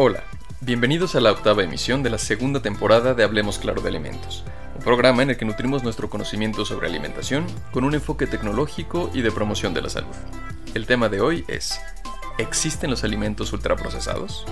Hola, bienvenidos a la octava emisión de la segunda temporada de Hablemos Claro de Alimentos, un programa en el que nutrimos nuestro conocimiento sobre alimentación con un enfoque tecnológico y de promoción de la salud. El tema de hoy es, ¿existen los alimentos ultraprocesados?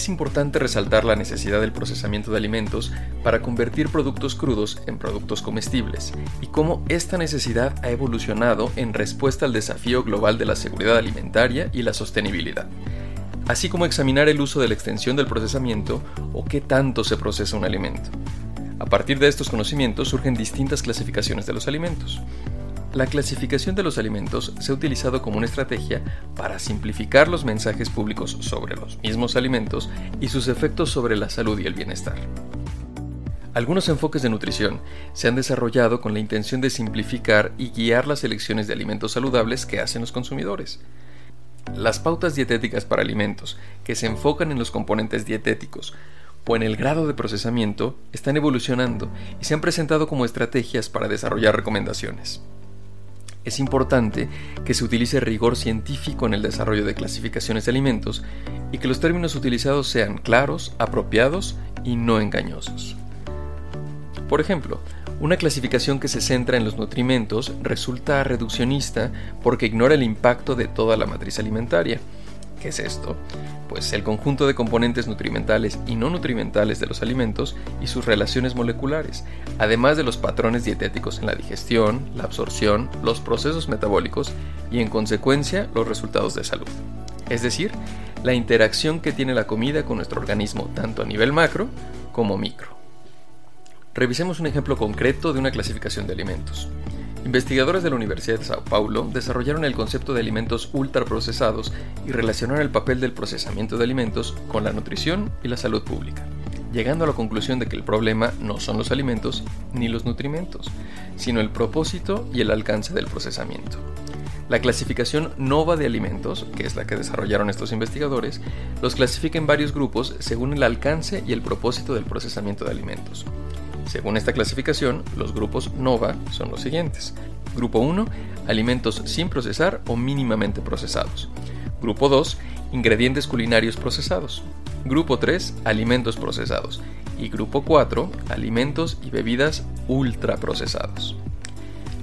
Es importante resaltar la necesidad del procesamiento de alimentos para convertir productos crudos en productos comestibles y cómo esta necesidad ha evolucionado en respuesta al desafío global de la seguridad alimentaria y la sostenibilidad, así como examinar el uso de la extensión del procesamiento o qué tanto se procesa un alimento. A partir de estos conocimientos surgen distintas clasificaciones de los alimentos. La clasificación de los alimentos se ha utilizado como una estrategia para simplificar los mensajes públicos sobre los mismos alimentos y sus efectos sobre la salud y el bienestar. Algunos enfoques de nutrición se han desarrollado con la intención de simplificar y guiar las elecciones de alimentos saludables que hacen los consumidores. Las pautas dietéticas para alimentos, que se enfocan en los componentes dietéticos o en el grado de procesamiento, están evolucionando y se han presentado como estrategias para desarrollar recomendaciones. Es importante que se utilice rigor científico en el desarrollo de clasificaciones de alimentos y que los términos utilizados sean claros, apropiados y no engañosos. Por ejemplo, una clasificación que se centra en los nutrimentos resulta reduccionista porque ignora el impacto de toda la matriz alimentaria. ¿Qué es esto? Pues el conjunto de componentes nutrimentales y no nutrimentales de los alimentos y sus relaciones moleculares, además de los patrones dietéticos en la digestión, la absorción, los procesos metabólicos y en consecuencia los resultados de salud. Es decir, la interacción que tiene la comida con nuestro organismo tanto a nivel macro como micro. Revisemos un ejemplo concreto de una clasificación de alimentos. Investigadores de la Universidad de Sao Paulo desarrollaron el concepto de alimentos ultraprocesados y relacionaron el papel del procesamiento de alimentos con la nutrición y la salud pública, llegando a la conclusión de que el problema no son los alimentos ni los nutrimentos, sino el propósito y el alcance del procesamiento. La clasificación NOVA de alimentos, que es la que desarrollaron estos investigadores, los clasifica en varios grupos según el alcance y el propósito del procesamiento de alimentos. Según esta clasificación, los grupos NOVA son los siguientes. Grupo 1, alimentos sin procesar o mínimamente procesados. Grupo 2, ingredientes culinarios procesados. Grupo 3, alimentos procesados. Y grupo 4, alimentos y bebidas ultraprocesados.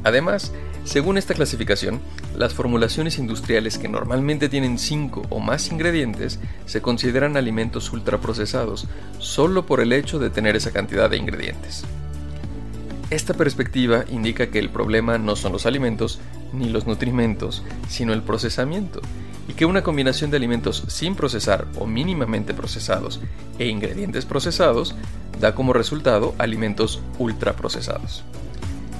Además, según esta clasificación, las formulaciones industriales que normalmente tienen 5 o más ingredientes se consideran alimentos ultraprocesados solo por el hecho de tener esa cantidad de ingredientes. Esta perspectiva indica que el problema no son los alimentos ni los nutrimentos, sino el procesamiento, y que una combinación de alimentos sin procesar o mínimamente procesados e ingredientes procesados da como resultado alimentos ultraprocesados.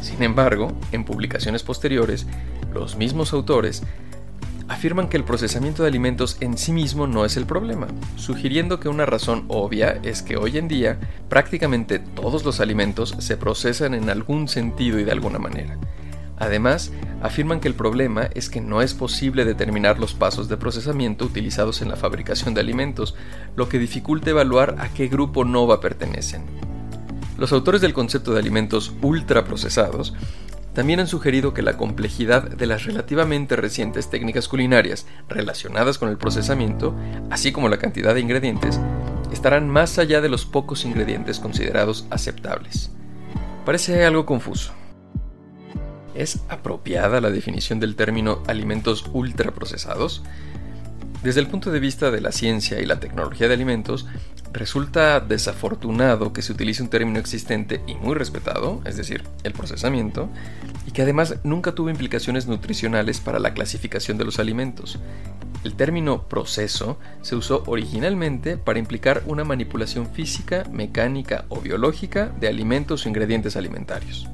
Sin embargo, en publicaciones posteriores, los mismos autores afirman que el procesamiento de alimentos en sí mismo no es el problema, sugiriendo que una razón obvia es que hoy en día prácticamente todos los alimentos se procesan en algún sentido y de alguna manera. Además, afirman que el problema es que no es posible determinar los pasos de procesamiento utilizados en la fabricación de alimentos, lo que dificulta evaluar a qué grupo NOVA pertenecen. Los autores del concepto de alimentos ultraprocesados también han sugerido que la complejidad de las relativamente recientes técnicas culinarias relacionadas con el procesamiento, así como la cantidad de ingredientes, estarán más allá de los pocos ingredientes considerados aceptables. Parece algo confuso. ¿Es apropiada la definición del término alimentos ultraprocesados? Desde el punto de vista de la ciencia y la tecnología de alimentos, resulta desafortunado que se utilice un término existente y muy respetado, es decir, el procesamiento, y que además nunca tuvo implicaciones nutricionales para la clasificación de los alimentos. El término proceso se usó originalmente para implicar una manipulación física, mecánica o biológica de alimentos o ingredientes alimentarios.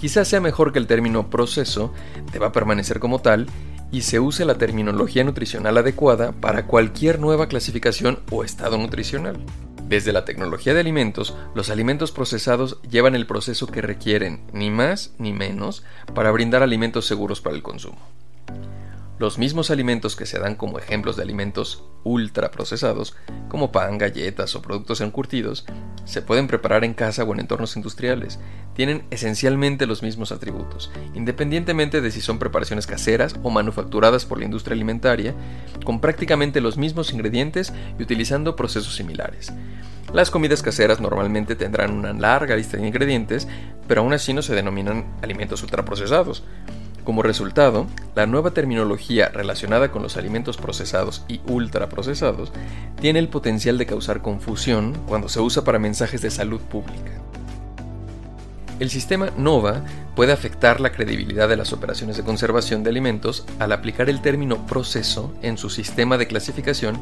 Quizás sea mejor que el término proceso deba permanecer como tal y se use la terminología nutricional adecuada para cualquier nueva clasificación o estado nutricional. Desde la tecnología de alimentos, los alimentos procesados llevan el proceso que requieren, ni más ni menos, para brindar alimentos seguros para el consumo. Los mismos alimentos que se dan como ejemplos de alimentos ultraprocesados, como pan, galletas o productos encurtidos, se pueden preparar en casa o en entornos industriales. Tienen esencialmente los mismos atributos, independientemente de si son preparaciones caseras o manufacturadas por la industria alimentaria, con prácticamente los mismos ingredientes y utilizando procesos similares. Las comidas caseras normalmente tendrán una larga lista de ingredientes, pero aún así no se denominan alimentos ultraprocesados. Como resultado, la nueva terminología relacionada con los alimentos procesados y ultraprocesados tiene el potencial de causar confusión cuando se usa para mensajes de salud pública. El sistema NOVA puede afectar la credibilidad de las operaciones de conservación de alimentos al aplicar el término proceso en su sistema de clasificación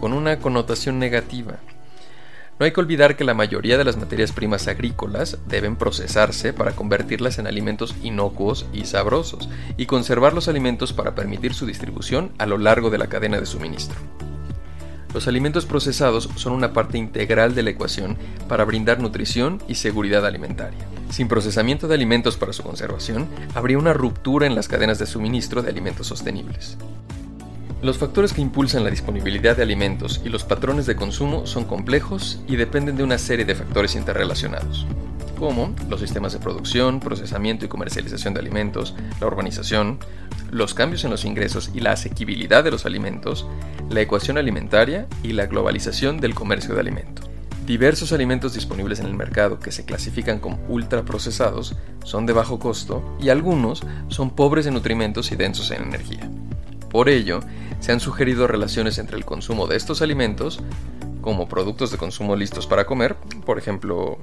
con una connotación negativa. No hay que olvidar que la mayoría de las materias primas agrícolas deben procesarse para convertirlas en alimentos inocuos y sabrosos, y conservar los alimentos para permitir su distribución a lo largo de la cadena de suministro. Los alimentos procesados son una parte integral de la ecuación para brindar nutrición y seguridad alimentaria. Sin procesamiento de alimentos para su conservación, habría una ruptura en las cadenas de suministro de alimentos sostenibles. Los factores que impulsan la disponibilidad de alimentos y los patrones de consumo son complejos y dependen de una serie de factores interrelacionados, como los sistemas de producción, procesamiento y comercialización de alimentos, la urbanización, los cambios en los ingresos y la asequibilidad de los alimentos, la ecuación alimentaria y la globalización del comercio de alimentos. Diversos alimentos disponibles en el mercado que se clasifican como ultraprocesados son de bajo costo y algunos son pobres en nutrimentos y densos en energía. Por ello, se han sugerido relaciones entre el consumo de estos alimentos, como productos de consumo listos para comer, por ejemplo,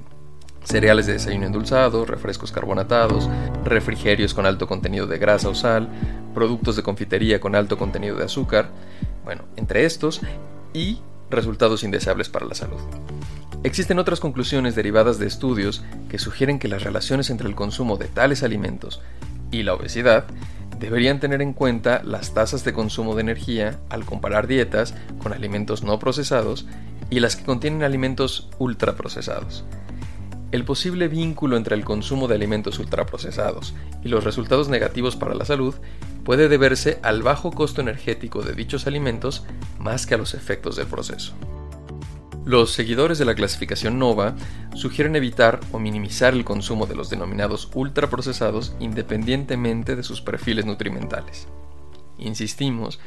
cereales de desayuno endulzado, refrescos carbonatados, refrigerios con alto contenido de grasa o sal, productos de confitería con alto contenido de azúcar, bueno, entre estos, y resultados indeseables para la salud. Existen otras conclusiones derivadas de estudios que sugieren que las relaciones entre el consumo de tales alimentos y la obesidad deberían tener en cuenta las tasas de consumo de energía al comparar dietas con alimentos no procesados y las que contienen alimentos ultraprocesados. El posible vínculo entre el consumo de alimentos ultraprocesados y los resultados negativos para la salud puede deberse al bajo costo energético de dichos alimentos más que a los efectos del proceso. Los seguidores de la clasificación NOVA sugieren evitar o minimizar el consumo de los denominados ultraprocesados independientemente de sus perfiles nutrimentales. Insistimos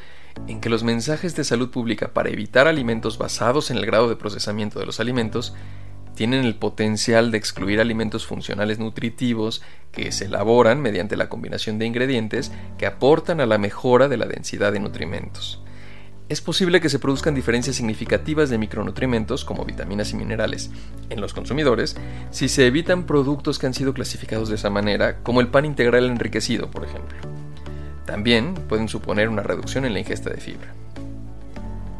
en que los mensajes de salud pública para evitar alimentos basados en el grado de procesamiento de los alimentos tienen el potencial de excluir alimentos funcionales nutritivos que se elaboran mediante la combinación de ingredientes que aportan a la mejora de la densidad de nutrimentos es posible que se produzcan diferencias significativas de micronutrientes como vitaminas y minerales en los consumidores si se evitan productos que han sido clasificados de esa manera, como el pan integral enriquecido, por ejemplo. También pueden suponer una reducción en la ingesta de fibra.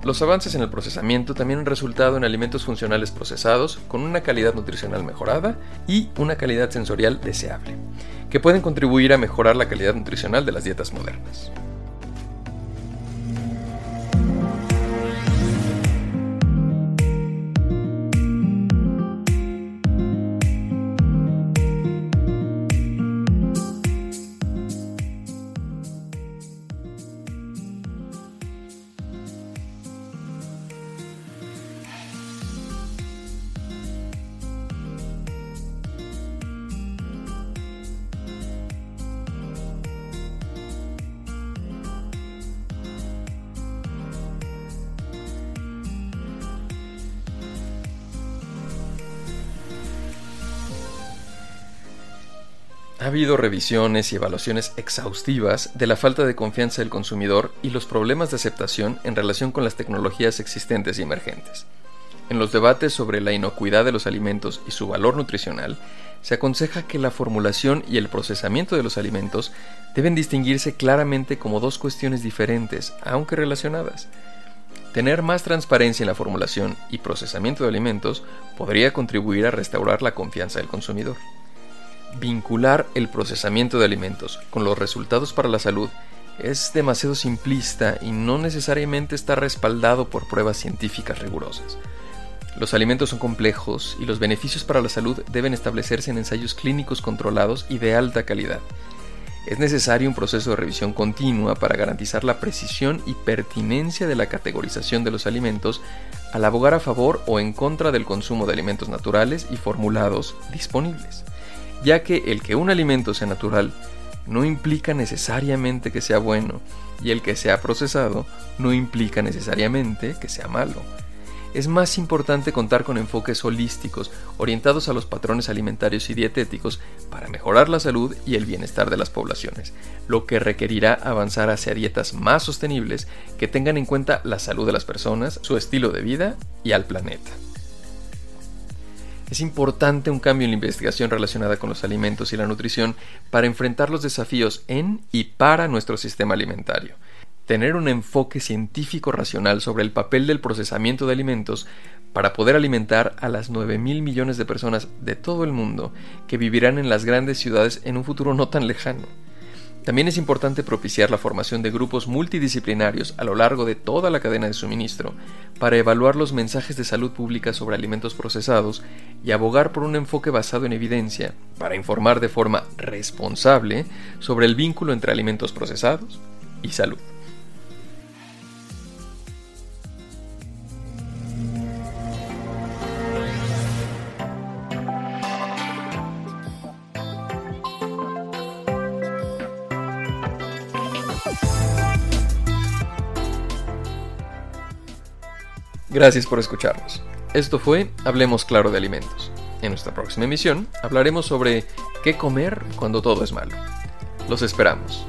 Los avances en el procesamiento también han resultado en alimentos funcionales procesados con una calidad nutricional mejorada y una calidad sensorial deseable, que pueden contribuir a mejorar la calidad nutricional de las dietas modernas. Ha habido revisiones y evaluaciones exhaustivas de la falta de confianza del consumidor y los problemas de aceptación en relación con las tecnologías existentes y emergentes. En los debates sobre la inocuidad de los alimentos y su valor nutricional, se aconseja que la formulación y el procesamiento de los alimentos deben distinguirse claramente como dos cuestiones diferentes, aunque relacionadas. Tener más transparencia en la formulación y procesamiento de alimentos podría contribuir a restaurar la confianza del consumidor. Vincular el procesamiento de alimentos con los resultados para la salud es demasiado simplista y no necesariamente está respaldado por pruebas científicas rigurosas. Los alimentos son complejos y los beneficios para la salud deben establecerse en ensayos clínicos controlados y de alta calidad. Es necesario un proceso de revisión continua para garantizar la precisión y pertinencia de la categorización de los alimentos al abogar a favor o en contra del consumo de alimentos naturales y formulados disponibles, ya que el que un alimento sea natural no implica necesariamente que sea bueno y el que sea procesado no implica necesariamente que sea malo es más importante contar con enfoques holísticos, orientados a los patrones alimentarios y dietéticos para mejorar la salud y el bienestar de las poblaciones, lo que requerirá avanzar hacia dietas más sostenibles que tengan en cuenta la salud de las personas, su estilo de vida y al planeta. Es importante un cambio en la investigación relacionada con los alimentos y la nutrición para enfrentar los desafíos en y para nuestro sistema alimentario tener un enfoque científico racional sobre el papel del procesamiento de alimentos para poder alimentar a las 9 mil millones de personas de todo el mundo que vivirán en las grandes ciudades en un futuro no tan lejano. También es importante propiciar la formación de grupos multidisciplinarios a lo largo de toda la cadena de suministro para evaluar los mensajes de salud pública sobre alimentos procesados y abogar por un enfoque basado en evidencia para informar de forma responsable sobre el vínculo entre alimentos procesados y salud. Gracias por escucharnos. Esto fue Hablemos Claro de Alimentos. En nuestra próxima emisión hablaremos sobre qué comer cuando todo es malo. Los esperamos.